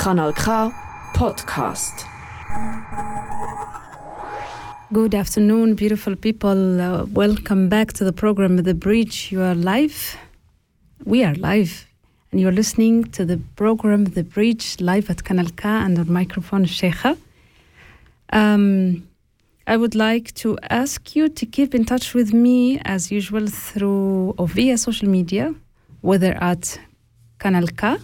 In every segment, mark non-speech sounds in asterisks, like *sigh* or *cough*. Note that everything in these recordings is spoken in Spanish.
Kanal K Podcast. Good afternoon, beautiful people. Uh, welcome back to the program The Bridge. You are live. We are live. And you're listening to the program The Bridge live at Kanal K and on microphone Sheikha. Um, I would like to ask you to keep in touch with me as usual through or via social media, whether at Kanal K,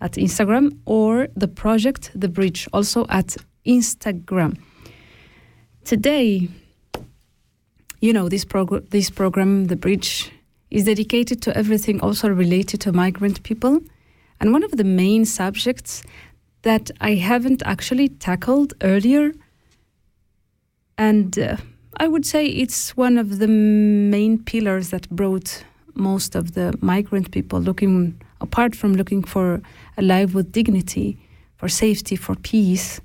at Instagram, or the project The Bridge, also at Instagram. Today, you know, this, prog- this program, The Bridge, is dedicated to everything also related to migrant people. And one of the main subjects that I haven't actually tackled earlier, and uh, I would say it's one of the main pillars that brought most of the migrant people looking, apart from looking for a life with dignity, for safety, for peace,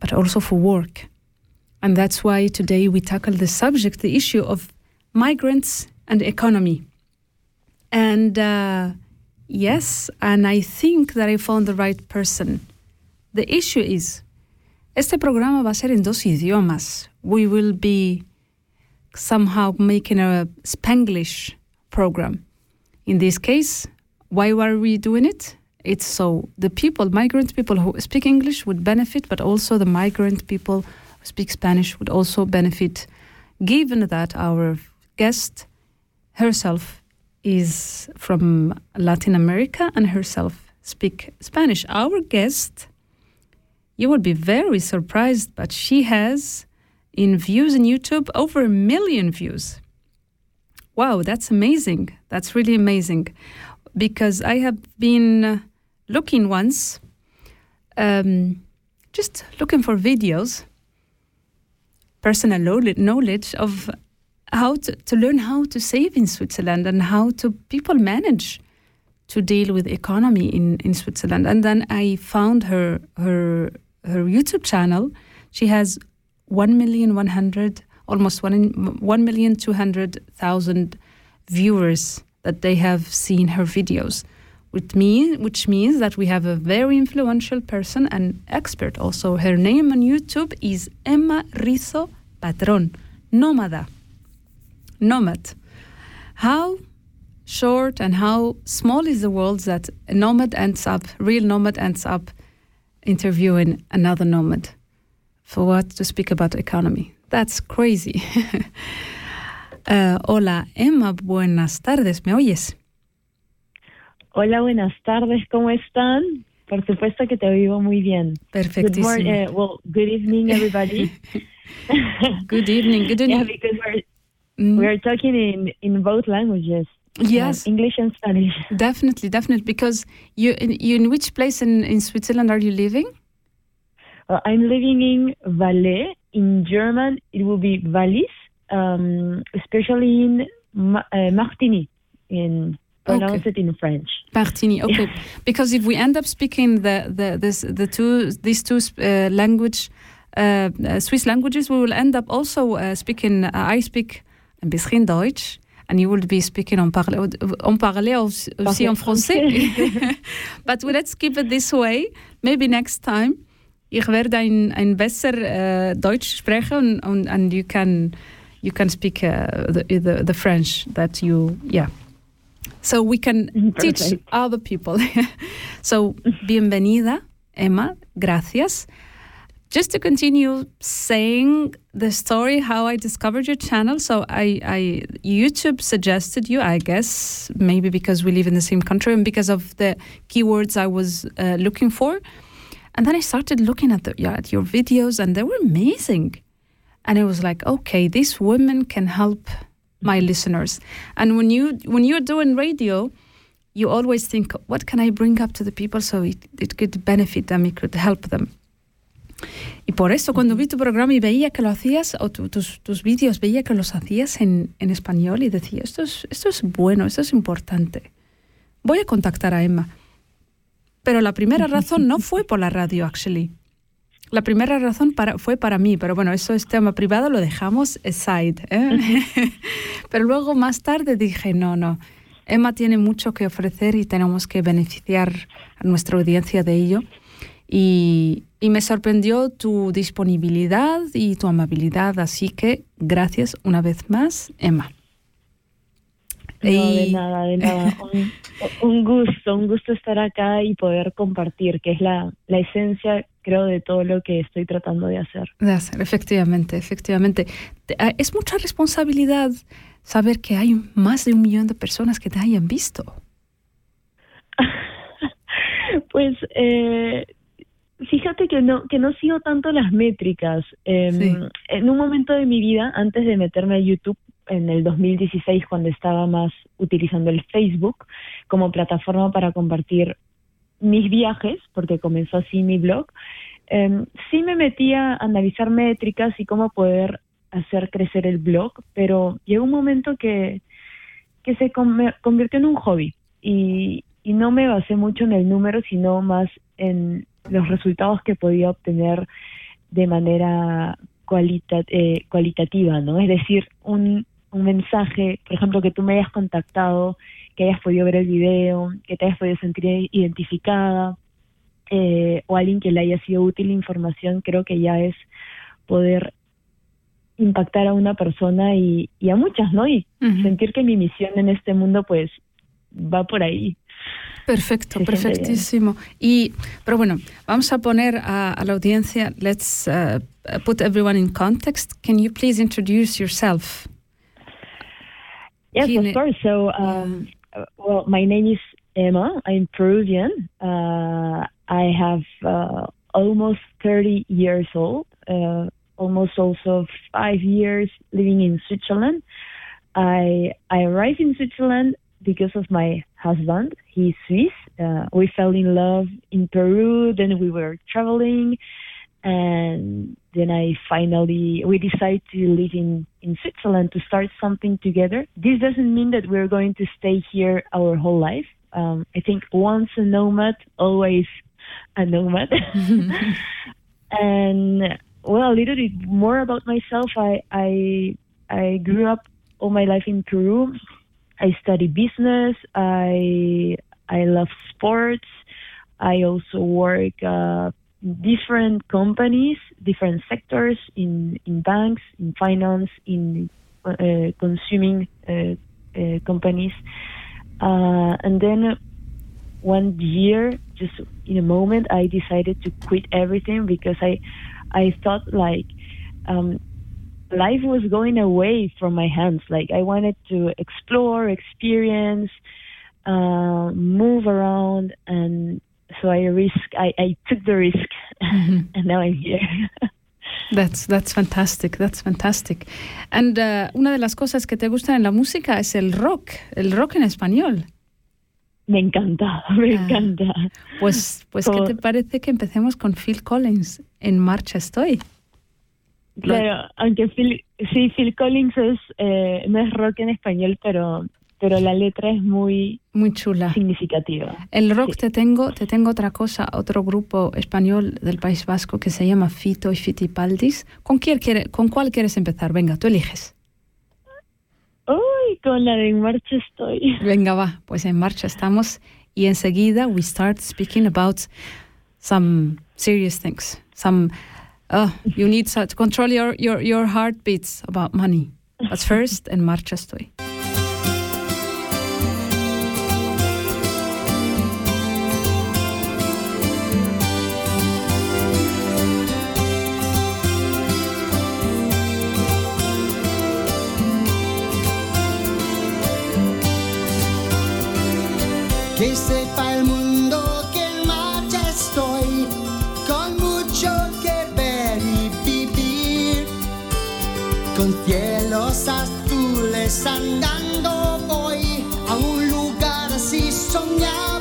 but also for work. And that's why today we tackle the subject, the issue of migrants and economy. And uh, yes, and I think that I found the right person. The issue is, este programa va a ser en dos idiomas. We will be somehow making a Spanglish program. In this case, why were we doing it? It's so the people, migrant people who speak English would benefit, but also the migrant people who speak Spanish would also benefit, given that our guest herself is from Latin America and herself speak Spanish. Our guest, you would be very surprised, but she has in views in YouTube over a million views. Wow, that's amazing. That's really amazing. Because I have been looking once, um, just looking for videos, personal knowledge of how to, to learn how to save in Switzerland and how to people manage to deal with economy in, in Switzerland. And then I found her her her YouTube channel. She has one million one hundred almost one one million two hundred thousand viewers that they have seen her videos. Me, which means that we have a very influential person and expert also. Her name on YouTube is Emma Rizzo Patron, Nómada nomad. How short and how small is the world that a nomad ends up, real nomad ends up interviewing another nomad for what to speak about economy. That's crazy. *laughs* uh, hola, Emma, buenas tardes, ¿me oyes? Hola, buenas tardes, ¿cómo están? Por supuesto que te oigo muy bien. Perfectísimo. Good morning, uh, well, good evening, everybody. *laughs* good evening, good evening. yeah, because we're Mm. We are talking in, in both languages. Yes, uh, English and Spanish. *laughs* Definitely, definitely. Because you, in, you in which place in, in Switzerland are you living? Uh, I'm living in Valais. In German, it will be Wallis, um, especially in Ma- uh, Martigny, in pronounce okay. it in French. Martigny, okay. *laughs* because if we end up speaking the the this the two these two uh, language uh, Swiss languages, we will end up also uh, speaking. I speak een bisschen Deutsch. And you will be speaking on parler, on parler aussi en français. *laughs* But let's keep it this way. Maybe next time. Ich werde ein, ein besser uh, Deutsch sprechen and, and you can you can speak uh, the, the, the French that you yeah. So we can Perfect. teach other people. *laughs* so bienvenida, Emma. Gracias just to continue saying the story how I discovered your channel. So I, I YouTube suggested you, I guess, maybe because we live in the same country and because of the keywords I was uh, looking for. And then I started looking at the, yeah, at your videos, and they were amazing. And it was like, okay, these women can help my listeners. And when you when you're doing radio, you always think, what can I bring up to the people so it, it could benefit them, it could help them. Y por eso cuando vi tu programa y veía que lo hacías, o tu, tus, tus vídeos, veía que los hacías en, en español y decía, esto es, esto es bueno, esto es importante. Voy a contactar a Emma. Pero la primera razón no fue por la radio, actually. La primera razón para, fue para mí, pero bueno, eso es tema privado, lo dejamos aside. ¿eh? *laughs* pero luego más tarde dije, no, no, Emma tiene mucho que ofrecer y tenemos que beneficiar a nuestra audiencia de ello. Y, y me sorprendió tu disponibilidad y tu amabilidad, así que gracias una vez más, Emma. No, de nada, de nada. Un, un, gusto, un gusto estar acá y poder compartir, que es la, la esencia, creo, de todo lo que estoy tratando de hacer. De hacer, efectivamente, efectivamente. Ah, es mucha responsabilidad saber que hay más de un millón de personas que te hayan visto. *laughs* pues eh, fíjate que no que no sigo tanto las métricas. Eh, sí. En un momento de mi vida, antes de meterme a YouTube, en el 2016 cuando estaba más utilizando el Facebook como plataforma para compartir mis viajes, porque comenzó así mi blog, eh, sí me metía a analizar métricas y cómo poder hacer crecer el blog, pero llegó un momento que, que se convirtió en un hobby y, y no me basé mucho en el número, sino más en los resultados que podía obtener de manera cualita, eh, cualitativa, ¿no? Es decir, un, un mensaje, por ejemplo, que tú me hayas contactado, que hayas podido ver el video, que te hayas podido sentir identificada, eh, o alguien que le haya sido útil la información, creo que ya es poder impactar a una persona y, y a muchas, ¿no? Y uh -huh. sentir que mi misión en este mundo, pues, va por ahí. Perfecto, perfectísimo. Y, pero bueno, vamos a poner a, a la audiencia, let's uh, put everyone in context. Can you please introduce yourself? Yes, of course. So, um, yeah. well, my name is Emma. I'm Peruvian. Uh, I have uh, almost 30 years old, uh, almost also five years living in Switzerland. I I arrived in Switzerland because of my husband. He's Swiss. Uh, we fell in love in Peru. Then we were traveling, and then I finally we decided to live in in Switzerland to start something together. This doesn't mean that we're going to stay here our whole life. Um, I think once a nomad, always a nomad. *laughs* *laughs* and well, a little bit more about myself. I I I grew up all my life in Peru. I study business. I I love sports. I also work uh, different companies, different sectors in in banks, in finance, in uh, consuming uh, uh companies, uh, and then one year, just in a moment, I decided to quit everything because I I thought like. Um, life was going away from my hands. Like I wanted to explore, experience, uh, move around, and so I risk. I, I took the risk, mm-hmm. *laughs* and now I'm here. *laughs* That's that's fantastic. That's fantastic. And uh, una de las cosas que te gustan en la música es el rock, el rock en español. Me encanta, *laughs* me ah, encanta. Pues, pues ¿qué te parece que empecemos con Phil Collins? En marcha estoy. Claro, aunque Phil, sí, Phil Collins es, eh, no es rock en español, pero, pero la letra es muy, muy chula. Significativa. El rock sí. te tengo, te tengo otra cosa, otro grupo español del País Vasco que se llama Fito y Fitipaldis. ¿Con quién quiere, con cuál quieres empezar? Venga, tú eliges. Uy, con la de En Marcha estoy. Venga, va, pues en marcha estamos y enseguida we start speaking about some serious things, some uh, you need to control your, your, your heartbeats about money. But first, en marcha estoy. Que sepa el mundo que en marcha estoy, con mucho que ver y vivir, con cielos azules andando voy a un lugar así soñaba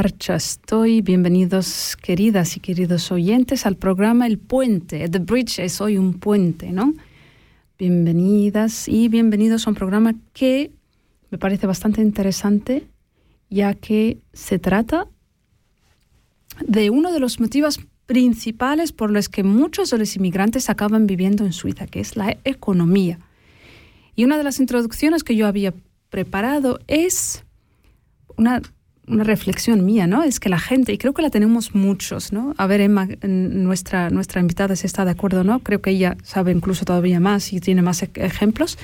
marcha estoy. Bienvenidos, queridas y queridos oyentes, al programa El Puente. The Bridge es hoy un puente, ¿no? Bienvenidas y bienvenidos a un programa que me parece bastante interesante, ya que se trata de uno de los motivos principales por los que muchos de los inmigrantes acaban viviendo en Suiza, que es la economía. Y una de las introducciones que yo había preparado es una, una reflexión mía, ¿no? Es que la gente, y creo que la tenemos muchos, ¿no? A ver, Emma, nuestra, nuestra invitada, si está de acuerdo no, creo que ella sabe incluso todavía más y tiene más e- ejemplos,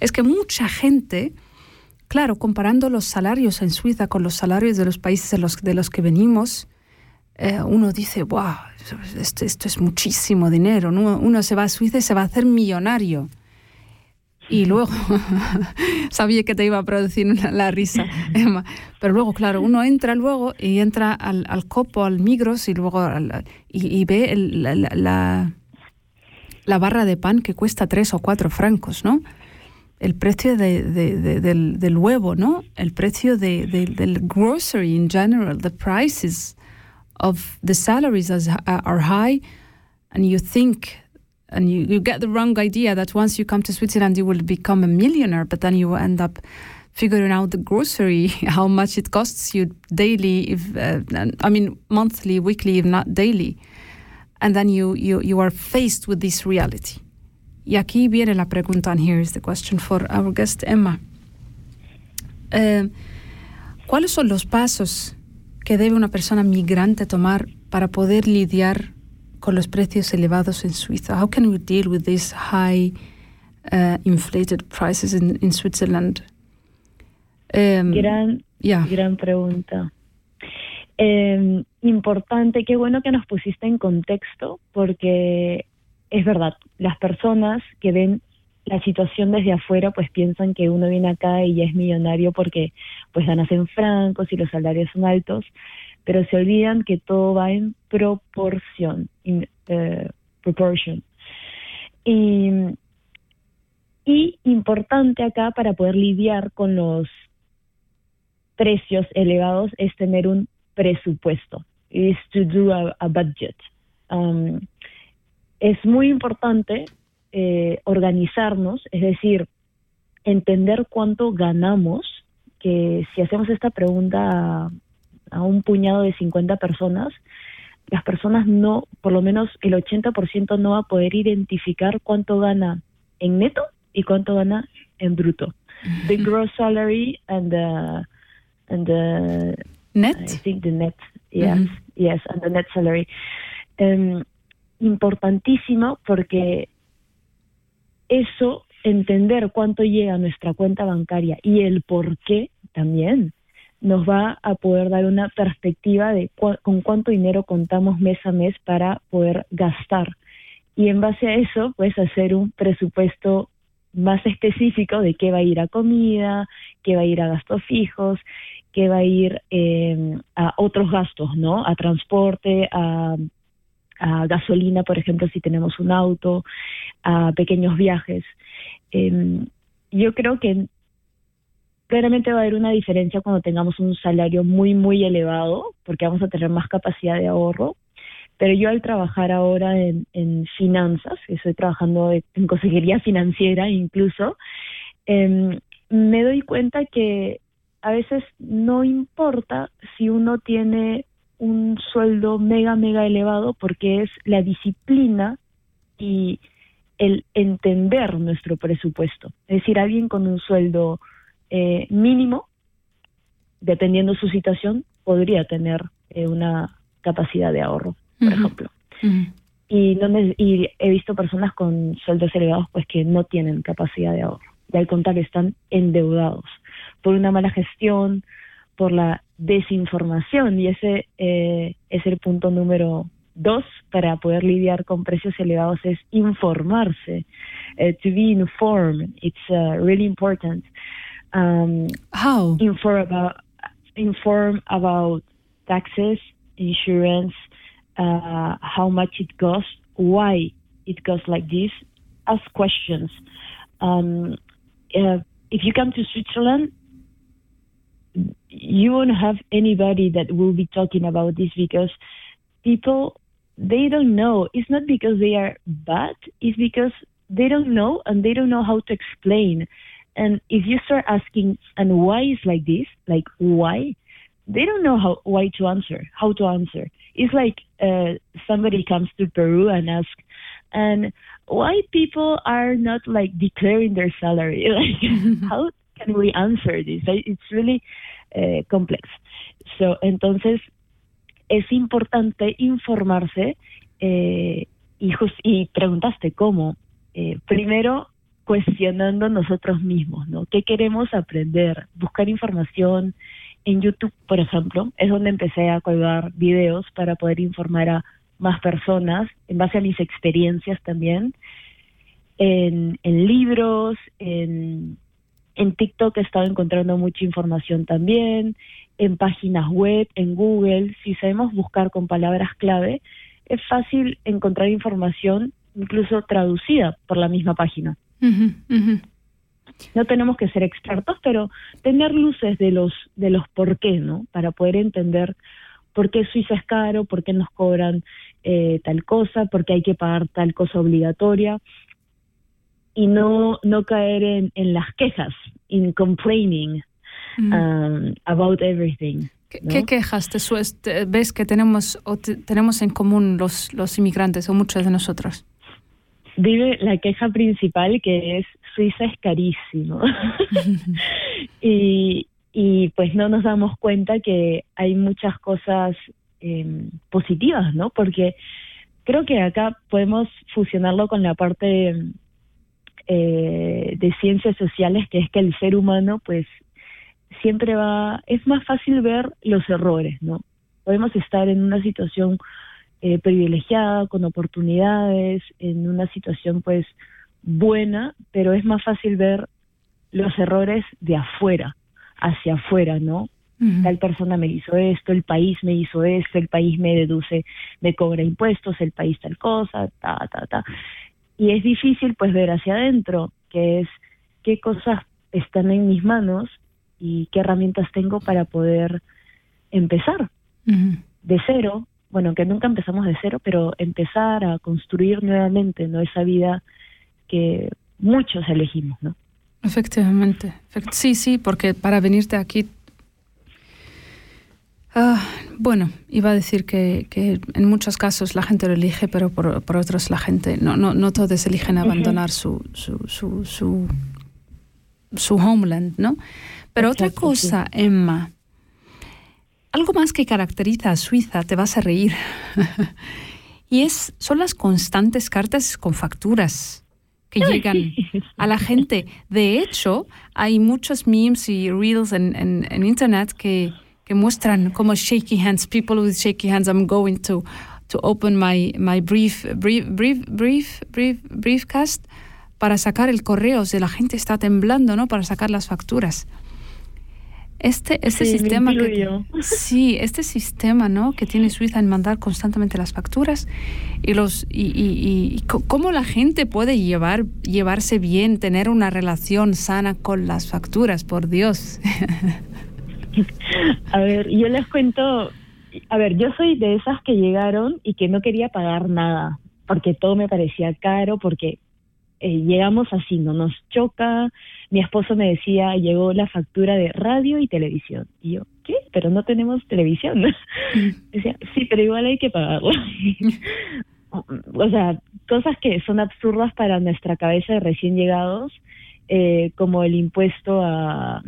es que mucha gente, claro, comparando los salarios en Suiza con los salarios de los países de los, de los que venimos, eh, uno dice, wow, esto, es muchísimo dinero, ¿no? Uno se va a Suiza y se va a hacer millonario. Y luego, *laughs* sabía que te iba a producir una- la risa, *laughs* Emma, pero luego, claro, uno entra luego y entra al, al Copo, al Migros y luego al- y, y ve el- la, la- la- barra de pan que cuesta tres o cuatro francos, ¿no? El precio de- de- de- del, del huevo, ¿no? El precio de, de- del grocery in general, the prices of the salaries are high, and you think and you, you get the wrong idea that once you come to Switzerland you will become a millionaire, but then you end up figuring out the grocery, *laughs* how much it costs you daily, if uh, I mean monthly, weekly, if not daily, and then you you you are faced with this reality. Y aquí viene la pregunta, and here is the question for our guest Emma. Eh, ¿Cuáles son los pasos que debe una persona migrante tomar para poder lidiar con los precios elevados en Suiza? How can we deal with these high uh, inflated prices in, in Switzerland? Um, Gran, yeah. gran pregunta. Eh, importante, qué bueno que nos pusiste en contexto, porque es verdad, las personas que ven la situación desde afuera, pues piensan que uno viene acá y ya es millonario porque pues ganas en francos y los salarios son altos, pero se olvidan que todo va en proporción, in, eh, proportion. Y, importante acá para poder lidiar con los precios elevados es tener un presupuesto, is to do a, a budget. Um, es muy importante eh, organizarnos, es decir, entender cuánto ganamos, que si hacemos esta pregunta a, un puñado de 50 personas, las personas no, por lo menos el 80% no va a poder identificar cuánto gana en neto y cuánto gana en bruto. The gross salary and the and the Net. I think the net, yes, yes, and the net salary. Em, importantísimo porque eso, entender cuánto llega a nuestra cuenta bancaria y el por qué también, nos va a poder dar una perspectiva de cua- con cuánto dinero contamos mes a mes para poder gastar. Y en base a eso, pues hacer un presupuesto más específico de qué va a ir a comida, qué va a ir a gastos fijos, qué va a ir eh, a otros gastos, ¿no? A transporte, a, a gasolina, por ejemplo, si tenemos un auto, a pequeños viajes. Em, yo creo que claramente va a haber una diferencia cuando tengamos un salario muy, muy elevado, porque vamos a tener más capacidad de ahorro. Pero yo al trabajar ahora en, en finanzas, estoy trabajando en consejería financiera incluso, em, me doy cuenta que a veces no importa si uno tiene un sueldo mega, mega elevado, porque es la disciplina y el entender nuestro presupuesto. Es decir, alguien con un sueldo eh, mínimo, dependiendo su situación, podría tener eh, una capacidad de ahorro, por ejemplo. Y, no ne- y he visto personas con sueldos elevados pues que no tienen capacidad de ahorro. Y al contrario, están endeudados por una mala gestión, por la desinformación. Y ese eh, es el punto número dos para poder lidiar con precios elevados, es informarse. Eh, to be informed, it's uh, really important. Um, How? inform about inform about taxes, insurance, uh, how much it costs, why it costs like this. Ask questions. Um, uh, if you come to Switzerland, you won't have anybody that will be talking about this because people they don't know. It's not because they are bad. It's because they don't know and they don't know how to explain. And if you start asking, and why is like this, like why, they don't know how why to answer, how to answer. It's like uh, somebody comes to Peru and asks, and why people are not like declaring their salary. *laughs* Like, *laughs* how can we answer this? It's really uh, complex. So, entonces es importante informarse eh, y, jus- y preguntaste cómo. Eh, primero, cuestionando nosotros mismos, ¿no? ¿Qué queremos aprender? Buscar información en YouTube, por ejemplo, es donde empecé a colgar videos para poder informar a más personas en base a mis experiencias también. En, libros, en TikTok he estado encontrando mucha información también, en páginas web, en Google. Si sabemos buscar con palabras clave, es fácil encontrar información incluso traducida por la misma página. No tenemos que ser expertos, pero tener luces de los de los por qué, ¿no? Para poder entender por qué Suiza es caro, por qué nos cobran eh, tal cosa, por qué hay que pagar tal cosa obligatoria y no no caer en, en las quejas, in complaining Mm. um, about everything. ¿Qué, ¿no? qué quejas te, ves que tenemos o te- tenemos en común los, los inmigrantes o muchos de nosotros? Vive la queja principal que es Suiza es carísimo. *laughs* y, y pues no nos damos cuenta que hay muchas cosas eh, positivas, ¿no? Porque creo que acá podemos fusionarlo con la parte eh, de ciencias sociales, que es que el ser humano pues siempre va, es más fácil ver los errores, ¿no? Podemos estar en una situación eh, privilegiada, con oportunidades, en una situación pues buena, pero es más fácil ver los errores de afuera, hacia afuera, ¿no? Tal persona me hizo esto, el país me hizo esto, el país me deduce, me cobra impuestos, el país tal cosa, ta, ta, ta. Y es difícil pues ver hacia adentro, que es qué cosas están en mis manos y qué herramientas tengo para poder empezar de cero, bueno, que nunca empezamos de cero, pero empezar a construir nuevamente, ¿no? Esa vida que muchos elegimos, ¿no? Efectivamente. Sí, sí, porque para venirte aquí Ah, bueno, iba a decir que, que, en muchos casos la gente lo elige, pero por, por otros la gente, no, no, no todos eligen abandonar su, su, su, su, su, homeland, ¿no? Pero otra cosa, Emma, algo más que caracteriza a Suiza, te vas a reír, *laughs* y es, son las constantes cartas con facturas que llegan a la gente. De hecho, hay muchos memes y reels en, en, en Internet que que muestran como shaky hands, people with shaky hands. I'm going to to open my my brief brief brief brief brief briefcast para sacar el correo. Si la gente está temblando, ¿no? Para sacar las facturas. Este, este sistema que, sí, este sistema, ¿no? Que tiene Suiza en mandar constantemente las facturas y los y, y, y cómo la gente puede llevar llevarse bien, tener una relación sana con las facturas, por Dios. *laughs* a ver, yo les cuento, a ver, yo soy de esas que llegaron y que no quería pagar nada, porque todo me parecía caro, porque eh, llegamos así, no nos choca. Mi esposo me decía, llegó la factura de radio y televisión. Y yo, ¿qué? Pero no tenemos televisión. *laughs* decía, sí, pero igual hay que pagarlo. *laughs* o sea, cosas que son absurdas para nuestra cabeza de recién llegados, eh, como el impuesto a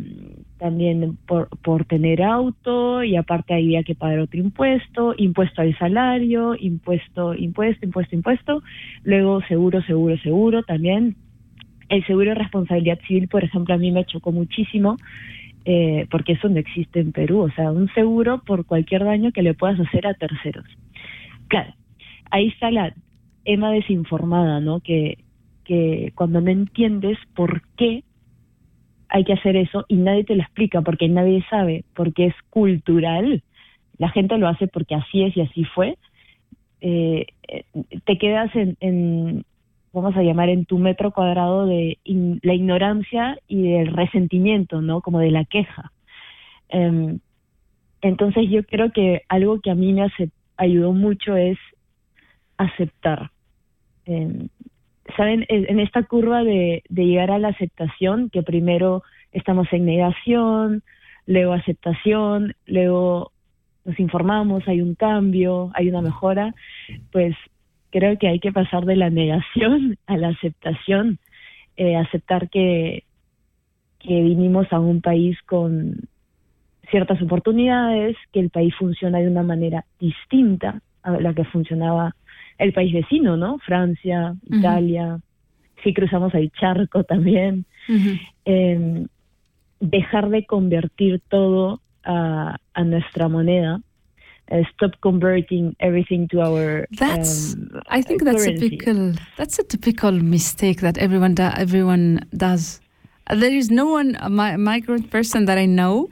también por, por tener auto y aparte había que pagar otro impuesto, impuesto al salario, impuesto, impuesto, impuesto, impuesto, luego seguro, seguro, seguro también. El seguro de responsabilidad civil, por ejemplo, a mí me chocó muchísimo eh, porque eso no existe en Perú, o sea, un seguro por cualquier daño que le puedas hacer a terceros. Claro, ahí está la Emma desinformada, ¿no? Que, que cuando no entiendes por qué hay que hacer eso y nadie te lo explica porque nadie sabe, porque es cultural, la gente lo hace porque así es y así fue, eh, te quedas en, vamos a llamar, en tu metro cuadrado de la ignorancia y del resentimiento, ¿no? Como de la queja. Em, entonces yo creo que algo que a mí me ayudó mucho es aceptar. Eh, saben, en esta curva de, llegar a la aceptación, que primero estamos en negación, luego aceptación, luego nos informamos, hay un cambio, hay una mejora, pues creo que hay que pasar de la negación *laughs* a la aceptación, eh, aceptar que, que vinimos a un país con ciertas oportunidades, que el país funciona de una manera distinta a la que funcionaba el país vecino, ¿no? Francia, Italia, si cruzamos el charco también. eh, dejar de convertir todo a, a nuestra moneda. Uh, stop converting everything to our. That's. Um, I think that's currency. a typical. That's a typical mistake that everyone do, everyone does. There is no one a mi- migrant person that I know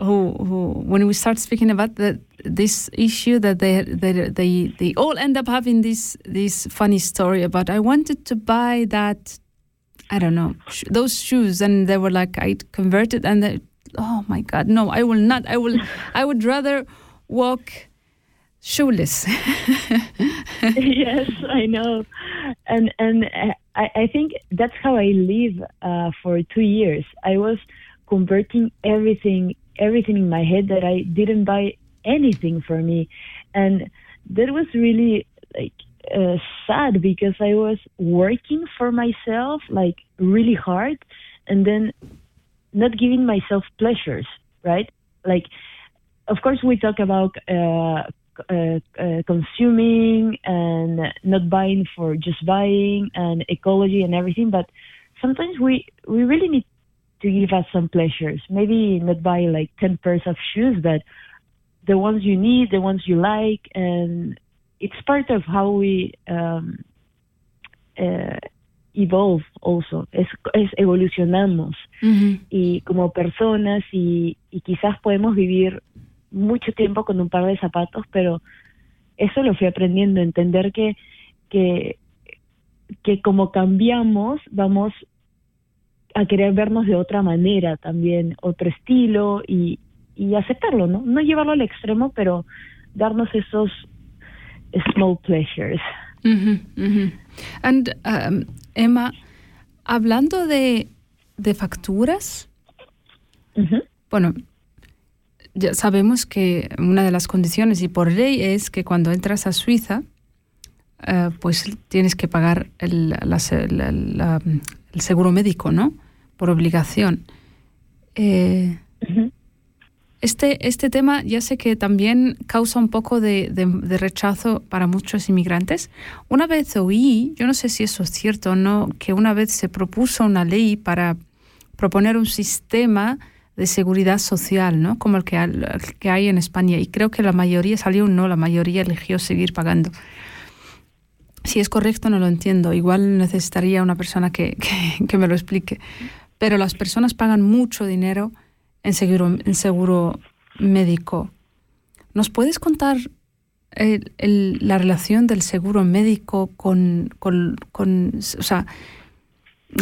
who who when we start speaking about the, this issue that they they they they all end up having this this funny story about I wanted to buy that I don't know sh- those shoes and they were like I converted and they, oh my god no I will not I will I would rather walk shoeless *laughs* yes, I know, and and I, I think that's how I live uh, for two years. I was converting everything everything in my head that I didn't buy anything for me, and that was really like uh, sad because I was working for myself like really hard, and then not giving myself pleasures, right? Like, of course, we talk about uh, uh, uh, consuming and not buying for just buying and ecology and everything, but sometimes we we really need to give us some pleasures. Maybe not buy like ten pairs of shoes, but the ones you need, the ones you like, and it's part of how we um, uh, evolve also. Es, es evolucionamos y como personas y, y quizás podemos vivir mucho tiempo con un par de zapatos, pero eso lo fui aprendiendo, entender que, que, que como cambiamos, vamos a querer vernos de otra manera también, otro estilo y, y aceptarlo, ¿no? No llevarlo al extremo, pero darnos esos small pleasures. And um, Emma, hablando de, de facturas, bueno, ya sabemos que una de las condiciones y por ley es que cuando entras a Suiza, eh, pues tienes que pagar el, el, seguro médico, ¿no? Por obligación. Eh, este, este tema ya sé que también causa un poco de, de, rechazo para muchos inmigrantes. Una vez oí, yo no sé si eso es cierto o no, que una vez se propuso una ley para proponer un sistema de seguridad social, ¿no? Como el que, que hay en España. Y creo que la mayoría salió no, la mayoría eligió seguir pagando. Si es correcto, no lo entiendo. Igual necesitaría una persona que, que, que me lo explique. Pero las personas pagan mucho dinero en seguro, en seguro médico. ¿Nos puedes contar el, la relación del seguro médico con, con, con, o sea,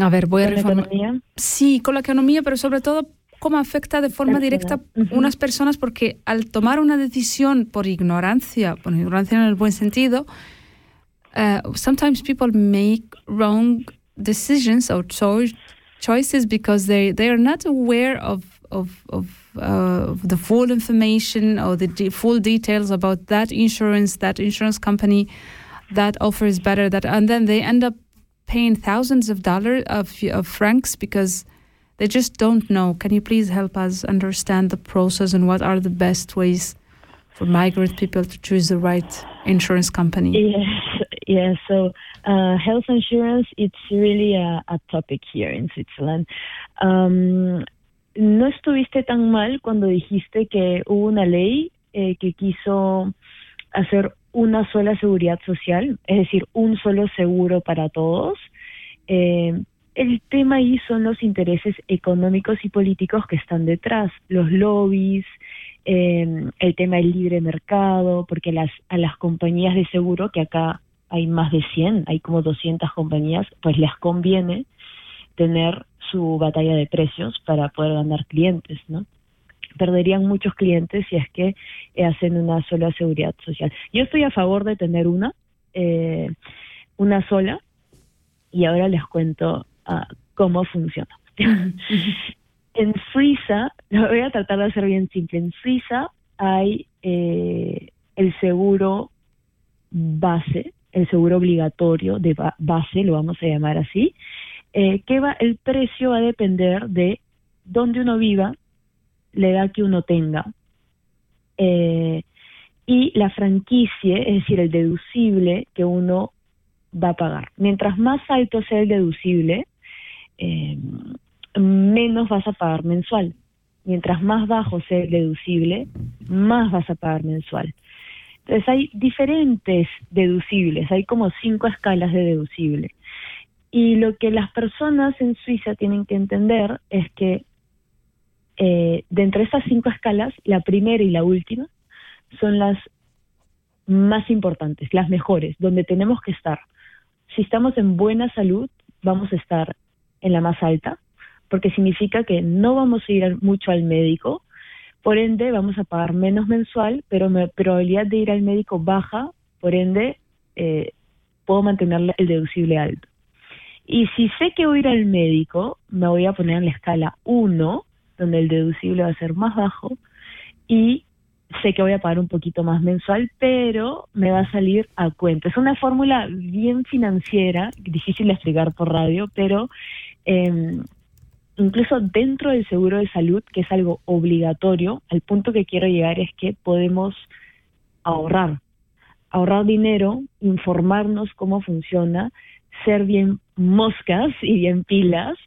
a ver, voy a reformar. ¿Con la economía? Sí, con la economía, pero sobre todo cómo afecta de forma directa unas personas, porque al tomar una decisión por ignorancia, por ignorancia en el buen sentido, uh, sometimes people make wrong decisions or choice, choices because they, they are not aware of of of uh, the full information or the de full details about that insurance, that insurance company, that offer is better. That and then they end up paying thousands of dollars of of francs because they just don't know. Can you please help us understand the process and what are the best ways for migrant people to choose the right insurance company? Yes, yes. So uh, health insurance, it's really a, a, topic here in Switzerland. Um, no estuviste tan mal cuando dijiste que hubo una ley eh, que quiso hacer una sola seguridad social, es decir, un solo seguro para todos. Eh, el tema ahí son los intereses económicos y políticos que están detrás, los lobbies, eh, el tema del libre mercado, porque las, a las compañías de seguro, que acá hay más de 100, hay como 200 compañías, pues les conviene tener su batalla de precios para poder ganar clientes, ¿no? Perderían muchos clientes si es que eh, hacen una sola seguridad social. Yo estoy a favor de tener una, eh, una sola, y ahora les cuento uh, cómo funciona. *laughs* en Suiza, lo voy a tratar de hacer bien simple, en Suiza hay eh, el seguro base, el seguro obligatorio de base, lo vamos a llamar así, eh, que va, el precio va a depender de dónde uno viva, la edad que uno tenga eh, y la franquicia, es decir, el deducible que uno va a pagar. Mientras más alto sea el deducible, eh, menos vas a pagar mensual. Mientras más bajo sea el deducible, más vas a pagar mensual. Entonces hay diferentes deducibles, hay como cinco escalas de deducible. Y lo que las personas en Suiza tienen que entender es que eh, de entre esas cinco escalas, la primera y la última son las más importantes, las mejores, donde tenemos que estar. Si estamos en buena salud, vamos a estar en la más alta, porque significa que no vamos a ir mucho al médico, por ende vamos a pagar menos mensual, pero mi probabilidad de ir al médico baja, por ende eh, puedo mantener el deducible alto. Y si sé que voy a ir al médico, me voy a poner en la escala 1, donde el deducible va a ser más bajo, y sé que voy a pagar un poquito más mensual, pero me va a salir a cuenta. Es una fórmula bien financiera, difícil de explicar por radio, pero eh, incluso dentro del seguro de salud, que es algo obligatorio, al punto que quiero llegar es que podemos ahorrar, ahorrar dinero, informarnos cómo funciona, ser bien moscas y bien pilas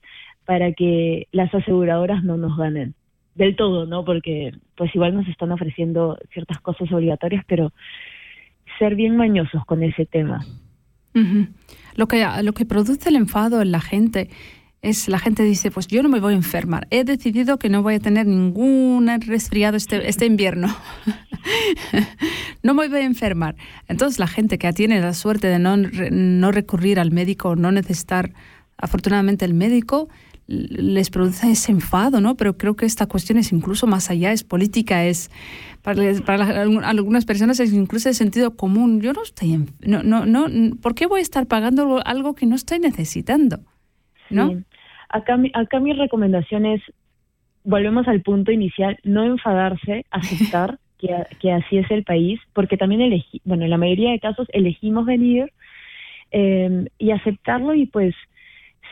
para que las aseguradoras no nos ganen del todo, ¿no? Porque pues igual nos están ofreciendo ciertas cosas obligatorias, pero ser bien mañosos con ese tema. Lo que lo que produce el enfado en la gente es la gente dice, pues yo no me voy a enfermar. He decidido que no voy a tener ningún resfriado este, este invierno. *laughs* no me voy a enfermar. Entonces la gente que tiene la suerte de no, no recurrir al médico, no necesitar afortunadamente el médico, les produce ese enfado, ¿no? Pero creo que esta cuestión es incluso más allá, es política, es para, algunas personas es incluso de sentido común. Yo no estoy, no, no, no, ¿por qué voy a estar pagando algo que no estoy necesitando? ¿No? Acá, acá mi recomendación es, volvemos al punto inicial, no enfadarse, *laughs* aceptar que, que así es el país, porque también elegí, bueno, en la mayoría de casos elegimos venir eh, y aceptarlo y pues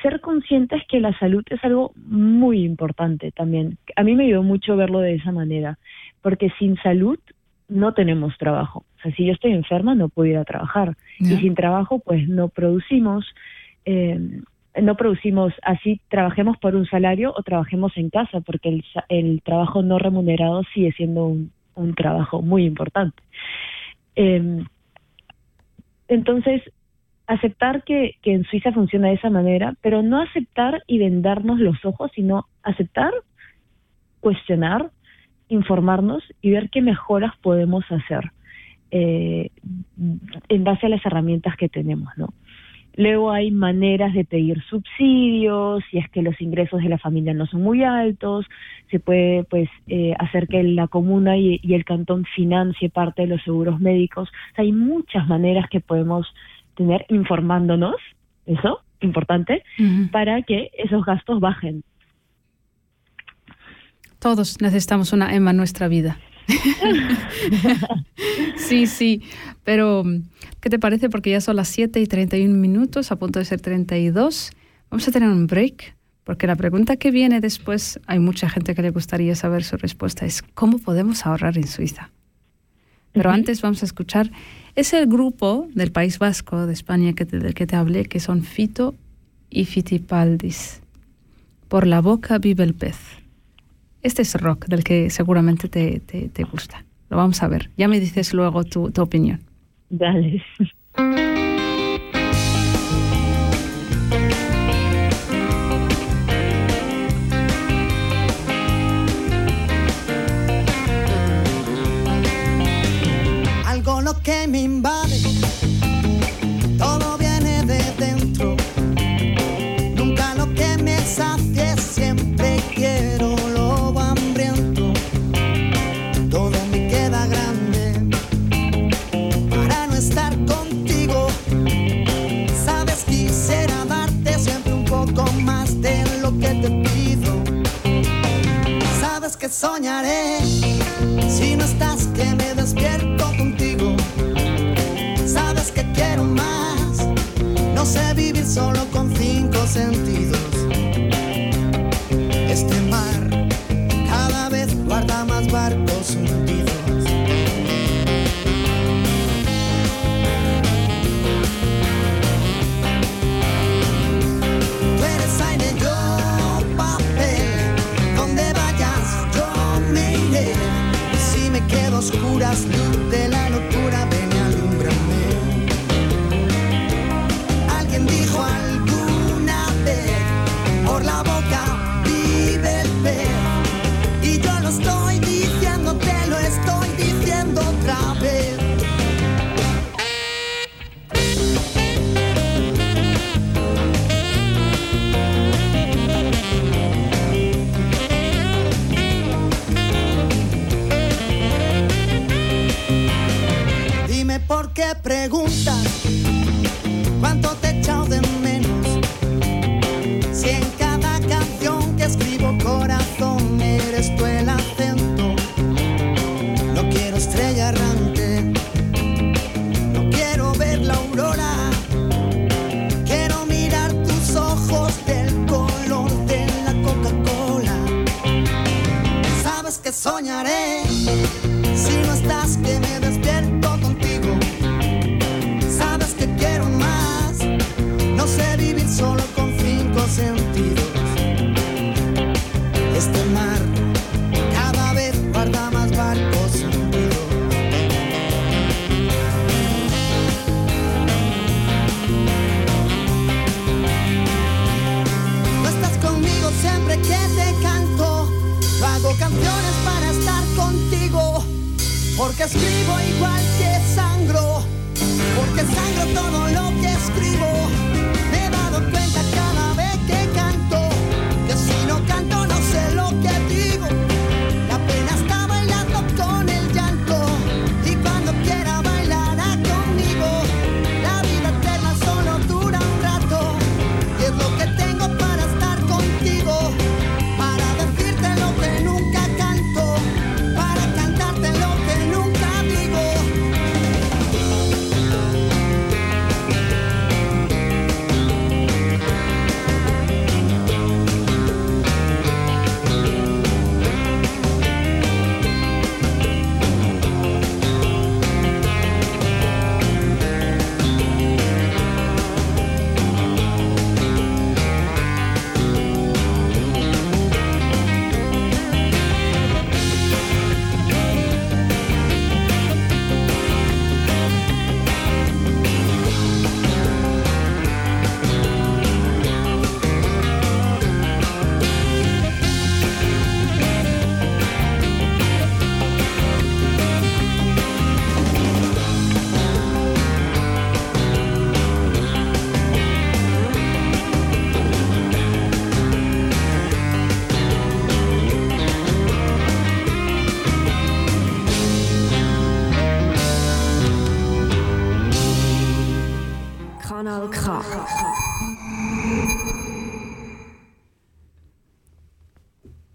ser conscientes que la salud es algo muy importante también. A mí me ayudó mucho verlo de esa manera, porque sin salud no tenemos trabajo. O sea, si yo estoy enferma no puedo ir a trabajar. Y sin trabajo pues no producimos, eh, no producimos, así trabajemos por un salario o trabajemos en casa, porque el, el trabajo no remunerado sigue siendo un, un trabajo muy importante. Eh, entonces, aceptar que, en Suiza funciona de esa manera, pero no aceptar y vendarnos los ojos, sino aceptar, cuestionar, informarnos y ver qué mejoras podemos hacer eh, en base a las herramientas que tenemos, ¿no? Luego hay maneras de pedir subsidios, si es que los ingresos de la familia no son muy altos, se puede pues eh, hacer que la comuna y, y, el cantón financie parte de los seguros médicos. O sea, hay muchas maneras que podemos tener informándonos, eso, importante, para que esos gastos bajen. Todos necesitamos una Emma en nuestra vida. *laughs* sí, sí, pero ¿qué te parece? Porque ya son las 7 y 31 minutos, a punto de ser 32. Vamos a tener un break, porque la pregunta que viene después, hay mucha gente que le gustaría saber su respuesta, es ¿cómo podemos ahorrar en Suiza? Pero antes vamos a escuchar es el grupo del País Vasco, de España, que del que te hablé, que son Fito y Fitipaldis. Por la boca vive el pez. Este es rock del que seguramente te, te, gusta. Lo vamos a ver. Ya me dices luego tu, tu opinión. Dale.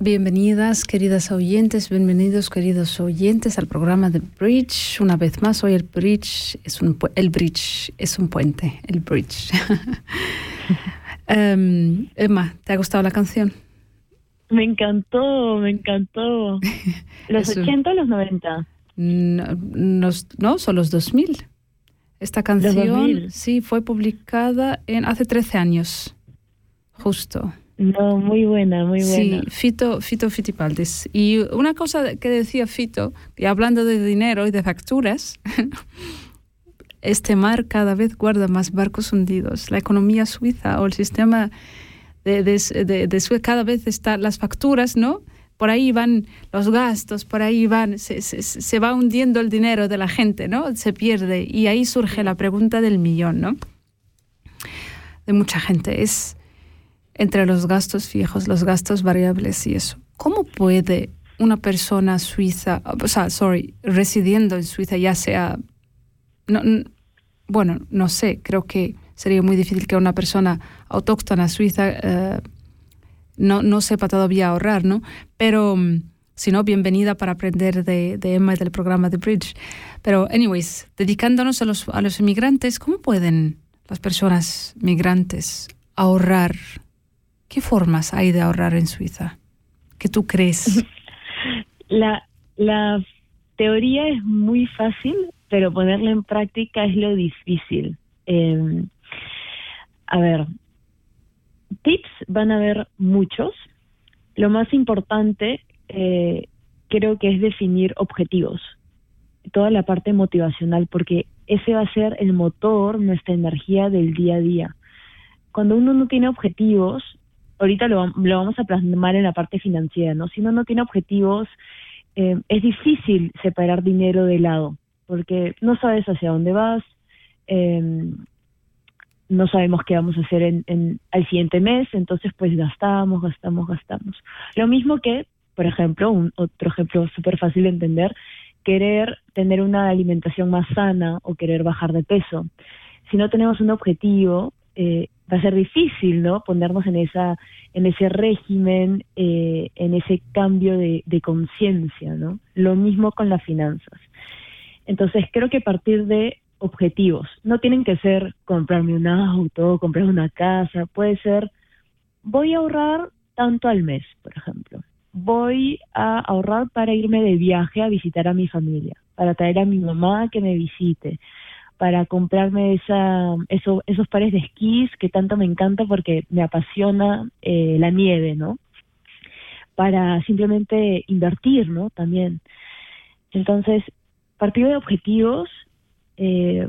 Bienvenidas, queridas oyentes, bienvenidos, queridos oyentes, al programa de Bridge. Una vez más, hoy el Bridge es un, el bridge es un puente, el Bridge. um, *laughs* Emma, ¿te ha gustado la canción? Me encantó, me encantó. *laughs* ¿Los Eso. 80 o los 90? No, nos- no, son los 2000. Esta canción, 2000. sí, fue publicada en hace 13 años, justo. No, muy buena, muy buena. Sí, Fito, Fito Fitipaldis. Y una cosa que decía Fito, y hablando de dinero y de facturas, *laughs* este mar cada vez guarda más barcos hundidos. La economía suiza o el sistema de, de, de- de Suecia cada vez está las facturas, ¿no? Por ahí van los gastos, por ahí van, se, se- se va hundiendo el dinero de la gente, ¿no? Se pierde. Y ahí surge la pregunta del millón, ¿no? De mucha gente. Es entre los gastos fijos, los gastos variables y eso. ¿Cómo puede una persona suiza, o sea, sorry, residiendo en Suiza, ya sea, no, bueno, no sé, creo que sería muy difícil que una persona autóctona suiza eh, no, no sepa todavía ahorrar, ¿no? Pero, mm, si no, bienvenida para aprender de, de Emma y del programa de Bridge. Pero, anyways, dedicándonos a los, a los inmigrantes, ¿cómo pueden las personas migrantes ahorrar? ¿Qué formas hay de ahorrar en Suiza? ¿Qué tú crees? *laughs* La, la teoría es muy fácil, pero ponerla en práctica es lo difícil. Eh, a ver, tips van a haber muchos. Lo más importante eh, creo que es definir objetivos, toda la parte motivacional, porque ese va a ser el motor, nuestra energía del día a día. Cuando uno no tiene objetivos, ahorita lo, lo vamos a plasmar en la parte financiera, ¿no? Si uno no tiene objetivos, eh, es difícil separar dinero de lado, porque no sabes hacia dónde vas, eh, no sabemos qué vamos a hacer en, en- al siguiente mes, entonces pues gastamos, gastamos, gastamos. Lo mismo que, por ejemplo, un otro ejemplo súper fácil de entender, querer tener una alimentación más sana o querer bajar de peso. Si no tenemos un objetivo, eh, va a ser difícil, ¿no? Ponernos en esa, en ese régimen, eh, en ese cambio de, conciencia, ¿no? Lo mismo con las finanzas. Entonces creo que a partir de objetivos, no tienen que ser comprarme un auto, comprar una casa, puede ser voy a ahorrar tanto al mes, por ejemplo. Voy a ahorrar para irme de viaje a visitar a mi familia, para traer a mi mamá que me visite, para comprarme esa, eso, esos pares de esquís que tanto me encanta porque me apasiona eh, la nieve, ¿no? Para simplemente invertir, ¿no? También. Entonces, partir de objetivos, eh,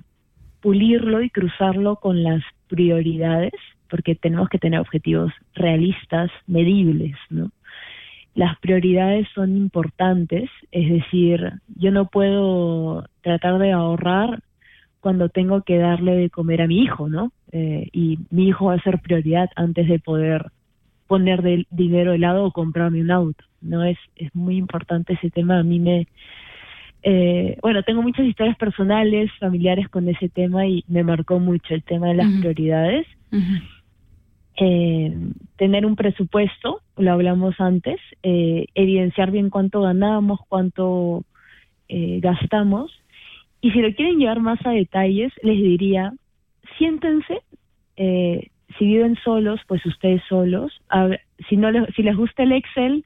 pulirlo y cruzarlo con las prioridades, porque tenemos que tener objetivos realistas, medibles, ¿no? Las prioridades son importantes, es decir, yo no puedo tratar de ahorrar cuando tengo que darle de comer a mi hijo, ¿no? Eh, y mi hijo va a ser prioridad antes de poder poner del dinero de lado o comprarme un auto, ¿no? Es, es muy importante ese tema, a mí me, eh, bueno, tengo muchas historias personales, familiares con ese tema y me marcó mucho el tema de las prioridades. Eh, tener un presupuesto, lo hablamos antes, eh, evidenciar bien cuánto ganamos, cuánto gastamos. Y si lo quieren llevar más a detalles, les diría, siéntense, eh, si viven solos, pues ustedes solos. Si, no les, si les gusta el Excel,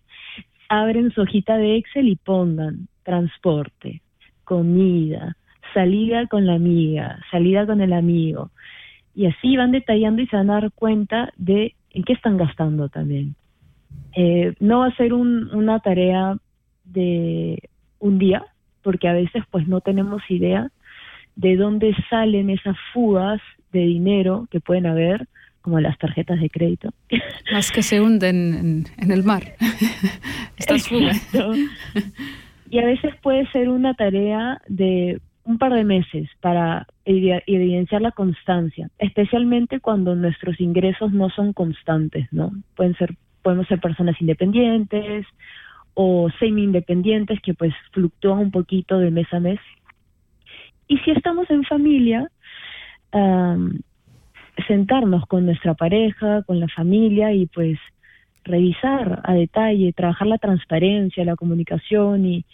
abren su hojita de Excel y pongan transporte, comida, salida con la amiga, salida con el amigo. Y así van detallando y se van a dar cuenta de en qué están gastando también. Eh, no va a ser un- una tarea de un día, porque a veces pues no tenemos idea de dónde salen esas fugas de dinero que pueden haber, como las tarjetas de crédito. *laughs* Las que se hunden en, en el mar. *laughs* Estas fugas. Y a veces puede ser una tarea de un par de meses para evi- evidenciar la constancia, especialmente cuando nuestros ingresos no son constantes, ¿no? Pueden ser, podemos ser personas independientes o semi-independientes que pues fluctúan un poquito de mes a mes. Y si estamos en familia, am, sentarnos con nuestra pareja, con la familia y pues revisar a detalle, trabajar la transparencia, la comunicación y,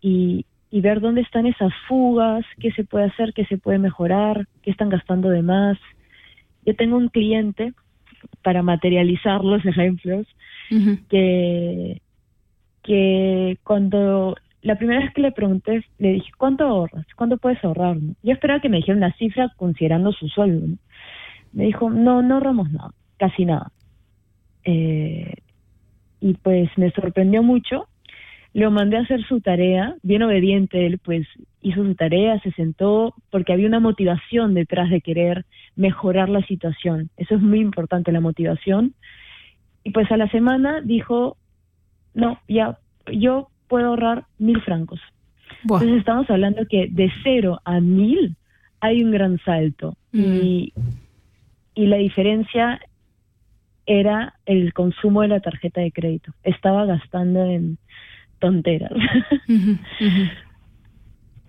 y, y ver dónde están esas fugas, qué se puede hacer, qué se puede mejorar, qué están gastando de más. Yo tengo un cliente, para materializar los *laughs* ejemplos, que, que cuando la primera vez que le pregunté, le dije, ¿cuánto ahorras? ¿Cuánto puedes ahorrar? Yo esperaba que me dijera una cifra considerando su sueldo. Me dijo, no, no ahorramos nada, casi nada. Eh, y pues me sorprendió mucho. Lo mandé a hacer su tarea, bien obediente él, pues hizo su tarea, se sentó, porque había una motivación detrás de querer mejorar la situación. Eso es muy importante, la motivación. Y pues a la semana dijo, no, ya, yo puedo ahorrar mil francos. Entonces estamos hablando que de cero a mil hay un gran salto. Y, y la diferencia era el consumo de la tarjeta de crédito. Estaba gastando en tonteras.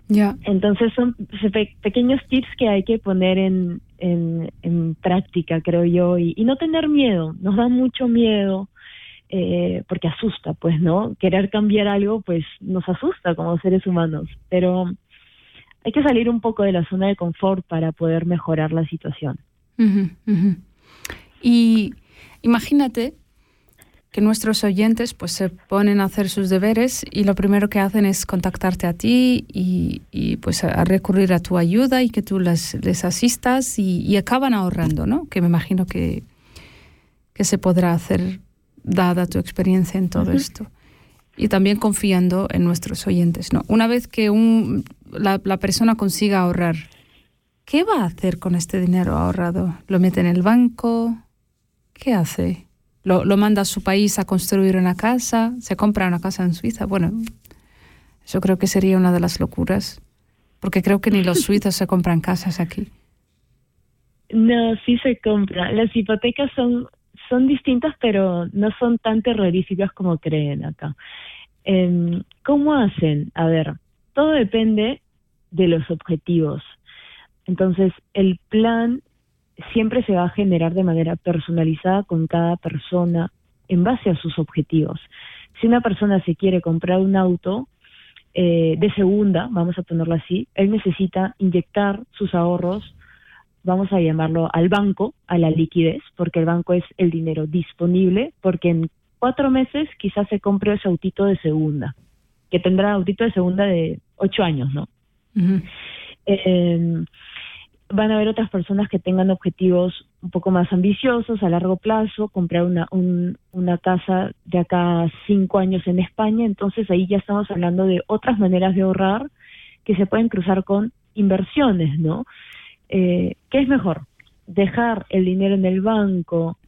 Ya. Entonces son pequeños tips que hay que poner en, en, práctica, creo yo, y, y, no tener miedo. Nos da mucho miedo eh, porque asusta, pues, ¿no? Querer cambiar algo, pues, nos asusta como seres humanos, pero hay que salir un poco de la zona de confort para poder mejorar la situación. Y imagínate que nuestros oyentes pues se ponen a hacer sus deberes y lo primero que hacen es contactarte a ti y, y pues a recurrir a tu ayuda y que tú les, les asistas y, acaban ahorrando, ¿no? Que me imagino que, que se podrá hacer dada tu experiencia en todo esto. Y también confiando en nuestros oyentes, ¿no? Una vez que un, la, la persona consiga ahorrar, ¿qué va a hacer con este dinero ahorrado? ¿Lo mete en el banco? ¿Qué hace? ¿Lo, ¿Lo, manda a su país a construir una casa? ¿Se compra una casa en Suiza? Bueno, eso creo que sería una de las locuras, porque creo que ni los *laughs* suizos se compran casas aquí. No, sí se compra. Las hipotecas son, son distintas, pero no son tan terroríficas como creen acá. Eh, ¿Cómo hacen? A ver, todo depende de los objetivos. Entonces, el plan siempre se va a generar de manera personalizada con cada persona en base a sus objetivos. Si una persona se quiere comprar un auto eh, de segunda, vamos a ponerlo así, él necesita inyectar sus ahorros, vamos a llamarlo al banco, a la liquidez, porque el banco es el dinero disponible, porque en cuatro meses quizás se compre ese autito de segunda, que tendrá autito de segunda de ocho años, ¿no? van a haber otras personas que tengan objetivos un poco más ambiciosos a largo plazo, comprar una, una casa de acá cinco años en España, entonces ahí ya estamos hablando de otras maneras de ahorrar que se pueden cruzar con inversiones, ¿no? Eh, ¿Qué es mejor? Dejar el dinero en el banco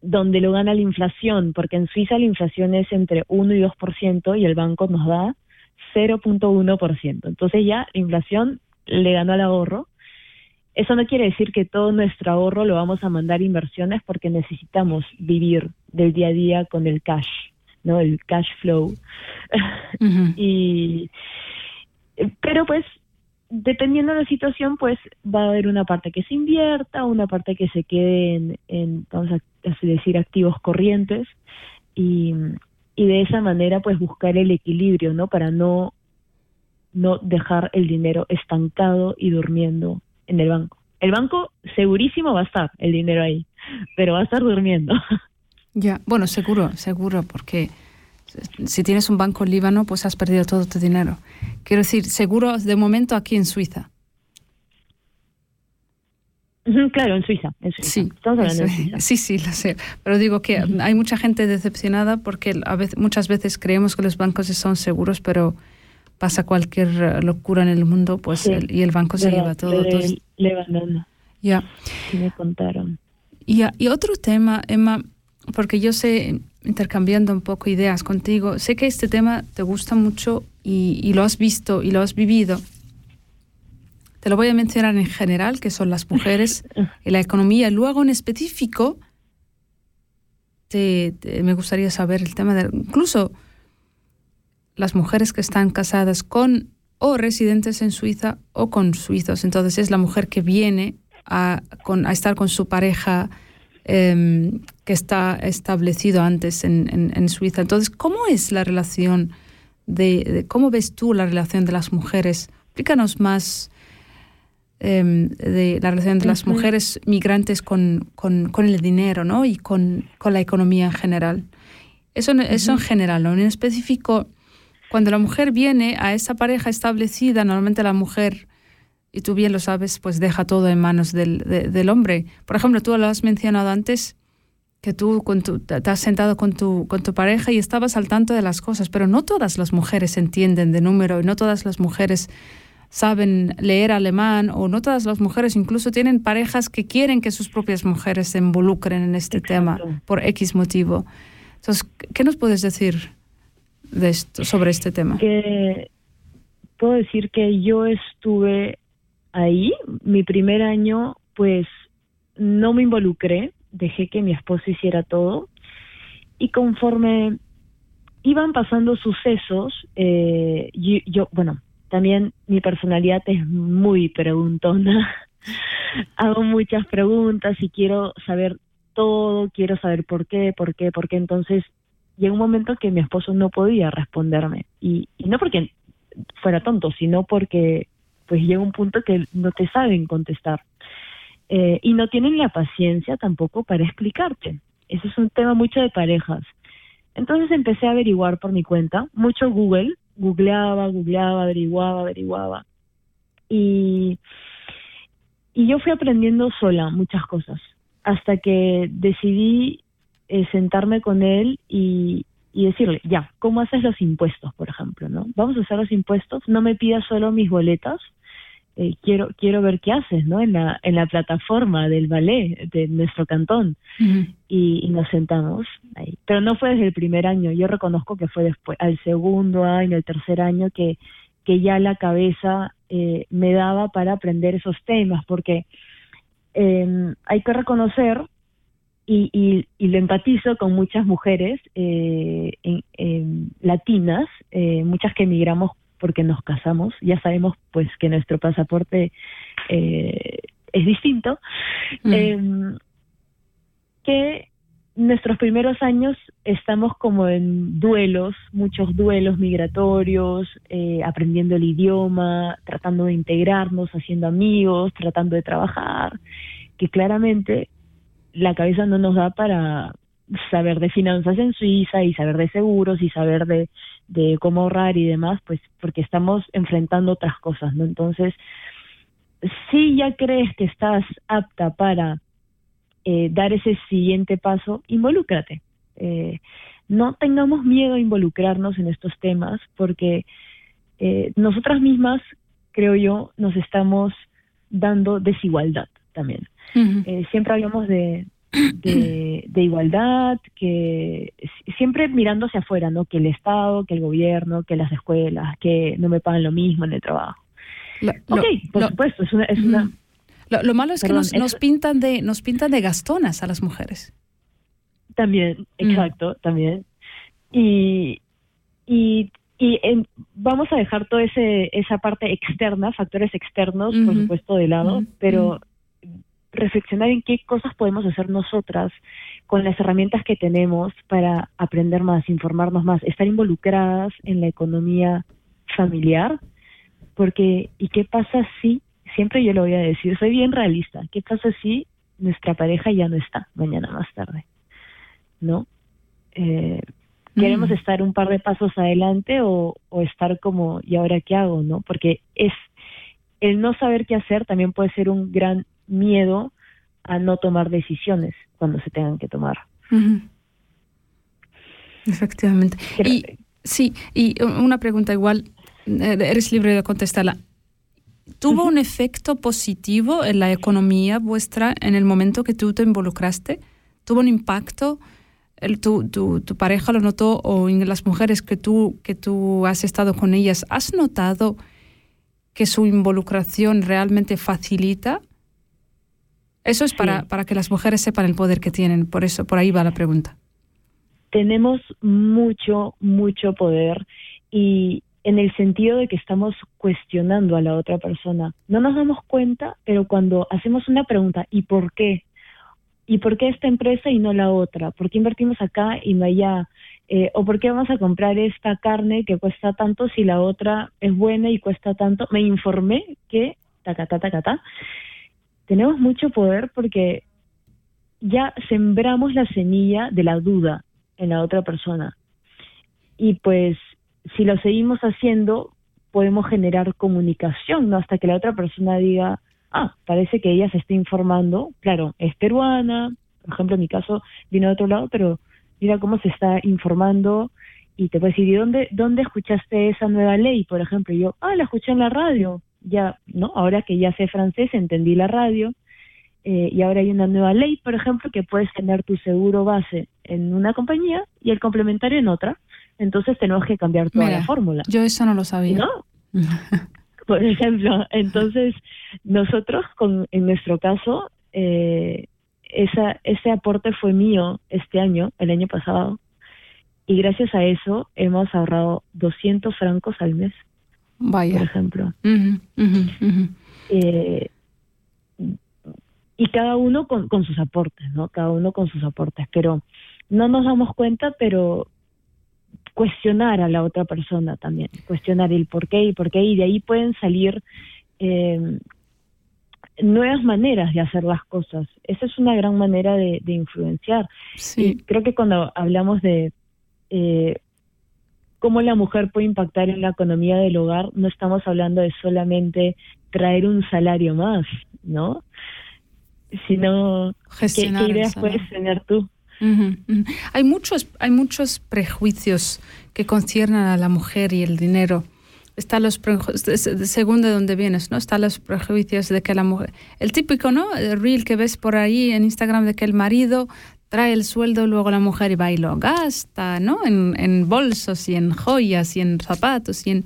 donde lo gana la inflación, porque en Suiza la inflación es entre 1 y 2% y el banco nos da 0.1%. Entonces ya la inflación le ganó al ahorro eso no quiere decir que todo nuestro ahorro lo vamos a mandar a inversiones porque necesitamos vivir del día a día con el cash, ¿no? El cash flow. *laughs* y pero pues dependiendo de la situación, pues va a haber una parte que se invierta, una parte que se quede en, en vamos a decir, activos corrientes y, y de esa manera pues buscar el equilibrio, ¿no? Para no no dejar el dinero estancado y durmiendo en el banco. El banco segurísimo va a estar el dinero ahí, pero va a estar durmiendo. *laughs* Ya, bueno, seguro, seguro, porque si tienes un banco en Líbano, pues has perdido todo tu dinero. Quiero decir, seguro de momento aquí en Suiza. Claro, en Suiza. Sí, sí, sí, lo sé. Pero digo que hay mucha gente decepcionada porque a veces, muchas veces creemos que los bancos son seguros, pero pasa cualquier eh, locura en el mundo, pues y el banco se lleva todo. Le, le Ya. me contaron. Y, y otro tema, Emma, porque yo sé, intercambiando un poco ideas contigo, sé que este tema te gusta mucho y, y lo has visto y lo has vivido. Te lo voy a mencionar en general, que son las mujeres *laughs* y la economía. Luego, en específico, te, me gustaría saber el tema de incluso las mujeres que están casadas con o residentes en Suiza o con suizos. Entonces es la mujer que viene a, con, a estar con su pareja em, que está establecido antes en, en, Suiza. Entonces, ¿cómo es la relación de, cómo ves tú la relación de las mujeres? Explícanos más em, de la relación de las mujeres migrantes con, con, con, el dinero ¿no? y con, con la economía en general. Eso, eso en general, ¿no? en específico, cuando la mujer viene a esa pareja establecida, normalmente la mujer, y tú bien lo sabes, pues deja todo en manos del, del hombre. Por ejemplo, tú lo has mencionado antes, que tú con tu, te has sentado con tu, con tu pareja y estabas al tanto de las cosas, pero no todas las mujeres entienden de número y no todas las mujeres saben leer alemán o no todas las mujeres incluso tienen parejas que quieren que sus propias mujeres se involucren en este tema por X motivo. Entonces, ¿qué nos puedes decir de esto, sobre este tema? Que puedo decir que yo estuve ahí, mi primer año, pues no me involucré, dejé que mi esposo hiciera todo. Y conforme iban pasando sucesos, eh, yo, bueno, también mi personalidad es muy preguntona, *laughs* hago muchas preguntas y quiero saber todo, quiero saber por qué, por qué, por qué, entonces llegó un momento que mi esposo no podía responderme. Y, y no porque fuera tonto, sino porque pues llega un punto que no te saben contestar. Eh, y no tienen la paciencia tampoco para explicarte. Eso es un tema mucho de parejas. Entonces empecé a averiguar por mi cuenta, mucho Google, googleaba, googleaba, averiguaba, averiguaba. Y, y yo fui aprendiendo sola muchas cosas, hasta que decidí eh, sentarme con él y, y decirle, ya, ¿cómo haces los impuestos, por ejemplo? ¿no? Vamos a hacer los impuestos, no me pidas solo mis boletas, eh, quiero quiero ver qué haces no en la en la plataforma del ballet de nuestro cantón. Y, nos sentamos ahí. Pero no fue desde el primer año. Yo reconozco que fue después al segundo año el tercer año que que ya la cabeza eh, me daba para aprender esos temas porque em, hay que reconocer y, y, y, lo empatizo con muchas mujeres eh, en, latinas, muchas que emigramos porque nos casamos, ya sabemos pues que nuestro pasaporte eh, es distinto, em, que nuestros primeros años estamos como en duelos, muchos duelos migratorios, eh, aprendiendo el idioma, tratando de integrarnos, haciendo amigos, tratando de trabajar, que claramente la cabeza no nos da para saber de finanzas en Suiza y saber de seguros y saber de de cómo ahorrar y demás, pues porque estamos enfrentando otras cosas, ¿no? Entonces, si ya crees que estás apta para eh, dar ese siguiente paso, involúcrate. Eh, no tengamos miedo a involucrarnos en estos temas porque eh, nosotras mismas, creo yo, nos estamos dando desigualdad también. siempre hablamos de, de, igualdad, que siempre mirando hacia afuera, ¿no? Que el Estado, que el gobierno, que las escuelas, que no me pagan lo mismo en el trabajo. ok, por supuesto, es una... Es una lo, malo es que nos, nos, pintan de, nos pintan de gastonas a las mujeres. También, mm. exacto, también. Y, y, y vamos a dejar toda ese, esa parte externa, factores externos, por supuesto, de lado, pero reflexionar en qué cosas podemos hacer nosotras con las herramientas que tenemos para aprender más, informarnos más, estar involucradas en la economía familiar, porque ¿y qué pasa si, siempre yo lo voy a decir, soy bien realista, ¿qué pasa si nuestra pareja ya no está mañana más tarde? ¿No? Eh, queremos mm. estar un par de pasos adelante o, o estar como, ¿y ahora qué hago? ¿No? Porque es el no saber qué hacer también puede ser un gran miedo a no tomar decisiones cuando se tengan que tomar. Efectivamente. y, sí, y una pregunta igual, eh, eres libre de contestarla. ¿Tuvo un efecto positivo en la economía vuestra en el momento que tú te involucraste? ¿Tuvo un impacto? El, tu, tu, tu, pareja lo notó o en las mujeres que tú, que tú has estado con ellas, ¿has notado que su involucración realmente facilita eso es para, para que las mujeres sepan el poder que tienen, por eso, por ahí va la pregunta. Tenemos mucho, mucho poder y en el sentido de que estamos cuestionando a la otra persona. No nos damos cuenta, pero cuando hacemos una pregunta, ¿y por qué? ¿Y por qué esta empresa y no la otra? ¿Por qué invertimos acá y no allá? Eh, ¿O por qué vamos a comprar esta carne que cuesta tanto si la otra es buena y cuesta tanto? Me informé que, tacata, tenemos mucho poder porque ya sembramos la semilla de la duda en la otra persona. Y pues si lo seguimos haciendo, podemos generar comunicación, ¿no? Hasta que la otra persona diga, ah, parece que ella se está informando, claro, es peruana, por ejemplo, en mi caso vino de otro lado, pero mira cómo se está informando y te puede decir, ¿y dónde, dónde escuchaste esa nueva ley? Por ejemplo, yo, ah, la escuché en la radio, ya, ¿no? Ahora que ya sé francés, entendí la radio, eh, y ahora hay una nueva ley, por ejemplo, que puedes tener tu seguro base en una compañía y el complementario en otra. Entonces tenemos que cambiar toda la fórmula. Yo eso no lo sabía. ¿No? *laughs* por ejemplo, entonces nosotros, con, en nuestro caso, eh, esa, ese aporte fue mío este año, el año pasado, y gracias a eso hemos ahorrado 200 francos al mes. Vaya. Por ejemplo. Eh, y cada uno con, con sus aportes, ¿no? Cada uno con sus aportes, pero no nos damos cuenta, pero cuestionar a la otra persona también, cuestionar el por qué y por qué, y de ahí pueden salir eh, nuevas maneras de hacer las cosas. Esa es una gran manera de, influenciar. Y creo que cuando hablamos de eh, cómo la mujer puede impactar en la economía del hogar, no estamos hablando de solamente traer un salario más, ¿no? Sino, ¿qué, qué ideas puedes tener tú? Hay muchos, hay muchos prejuicios que conciernen a la mujer y el dinero. Está los según de dónde vienes, ¿no? Están los prejuicios de que la mujer, el típico, ¿no? El reel que ves por ahí en Instagram de que el marido trae el sueldo, luego la mujer va y lo gasta, ¿no? En, en bolsos y en joyas y en zapatos y en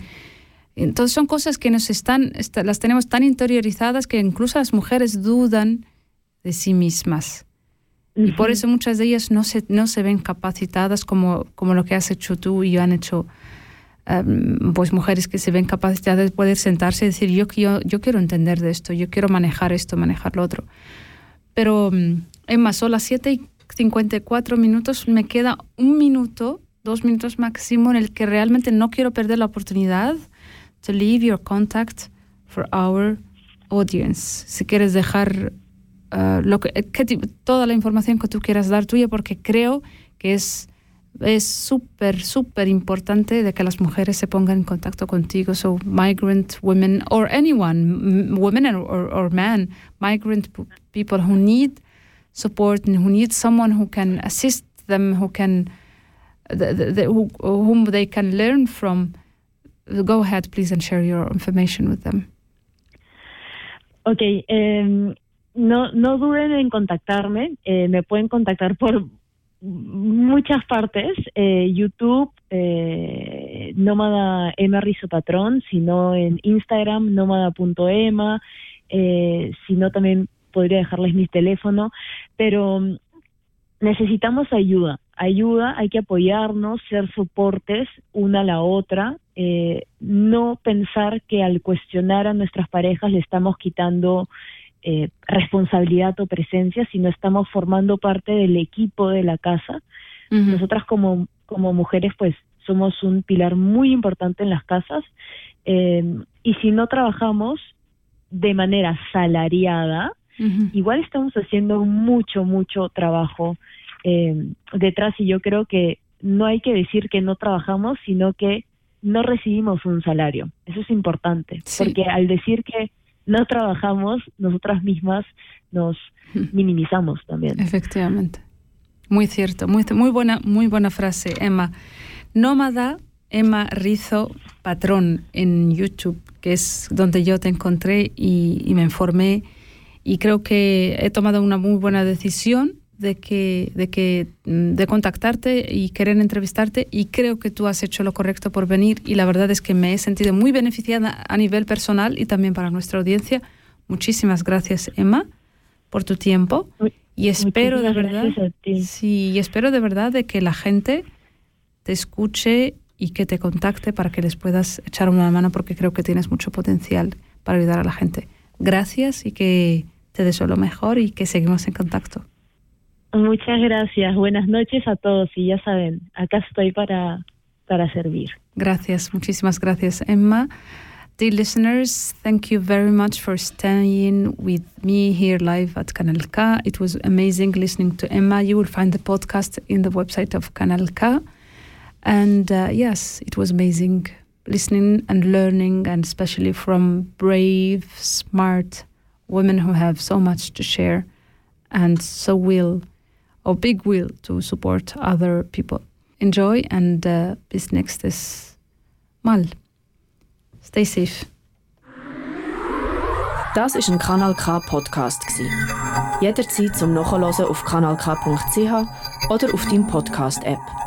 entonces son cosas que nos están, las tenemos tan interiorizadas que incluso las mujeres dudan de sí mismas. Y por eso muchas de ellas no se, no se ven capacitadas como, como lo que has hecho tú y han hecho em, pues mujeres que se ven capacitadas de poder sentarse y decir, yo, yo, yo quiero entender de esto, yo quiero manejar esto, manejar lo otro. Pero, em, Emma, son las 7 y 54 minutos, me queda un minuto, dos minutos máximo en el que realmente no quiero perder la oportunidad to leave your contact for our audience. Si quieres dejar uh, lo que, toda la información que tú quieras dar tuya, porque creo que es es súper, súper importante de que las mujeres se pongan en contacto contigo. So, migrant women or anyone, women or, or men, migrant people who need support and who need someone who can assist them, who can, the, the, the, who, whom they can learn from. Go ahead, please, and share your information with them. Okay, um, no, no duden en contactarme. Eh, me pueden contactar por muchas partes. Eh, YouTube, eh, Nómada Emma Rizo Patrón, sino en Instagram, nómada.ema, eh, sino también podría dejarles mi teléfono. Pero mm, necesitamos ayuda. Ayuda, hay que apoyarnos, ser soportes una a la otra. Eh, no pensar que al cuestionar a nuestras parejas le estamos quitando eh, responsabilidad o presencia, sino estamos formando parte del equipo de la casa. Nosotras como, como mujeres, pues somos un pilar muy importante en las casas eh, y si no trabajamos de manera salariada, igual estamos haciendo mucho, mucho trabajo eh, detrás y yo creo que no hay que decir que no trabajamos, sino que no recibimos un salario. Eso es importante, porque al decir que no trabajamos, nosotras mismas nos minimizamos también. Efectivamente. Muy cierto, muy, muy, buena, muy buena frase, Emma. Nómada, Emma Rizo Patrón en YouTube, que es donde yo te encontré y, y me informé y creo que he tomado una muy buena decisión de que, de que mm, de contactarte y querer entrevistarte y creo que tú has hecho lo correcto por venir y la verdad es que me he sentido muy beneficiada a nivel personal y también para nuestra audiencia. Muchísimas gracias, Emma, por tu tiempo y espero de verdad sí, y espero de verdad de que la gente te escuche y que te contacte para que les puedas echar una mano porque creo que tienes mucho potencial para ayudar a la gente. Gracias y que te deseo lo mejor y que seguimos en contacto. Muchas gracias. Buenas noches a todos y ya saben, acá estoy para, para servir. Gracias, muchísimas gracias, Emma. Dear listeners, thank you very much for staying with me here live at Canal K. It was amazing listening to Emma. You will find the podcast in the website of Canal K. And uh, yes, it was amazing listening and learning, and especially from brave, smart women who have so much to share and so will or big will to support other people. Enjoy and uh, bis nächstes Mal. Stay safe. Das ist ein Kanal K Podcast gsi. Jederzeit zum Nachhören auf kanalk.ch oder auf deinem Podcast App.